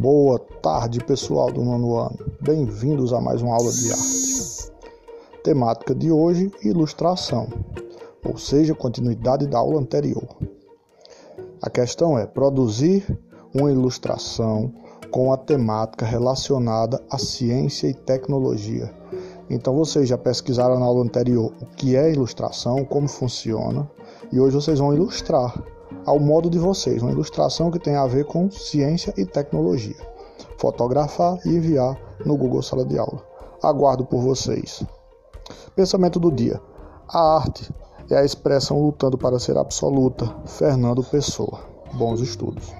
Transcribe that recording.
Boa tarde, pessoal do nono ano. Bem-vindos a mais uma aula de arte. Temática de hoje: ilustração, ou seja, continuidade da aula anterior. A questão é produzir uma ilustração com a temática relacionada à ciência e tecnologia. Então vocês já pesquisaram na aula anterior o que é ilustração, como funciona, e hoje vocês vão ilustrar ao modo de vocês, uma ilustração que tem a ver com ciência e tecnologia. Fotografar e enviar no Google Sala de Aula. Aguardo por vocês. Pensamento do dia: a arte é a expressão lutando para ser absoluta. Fernando Pessoa. Bons estudos.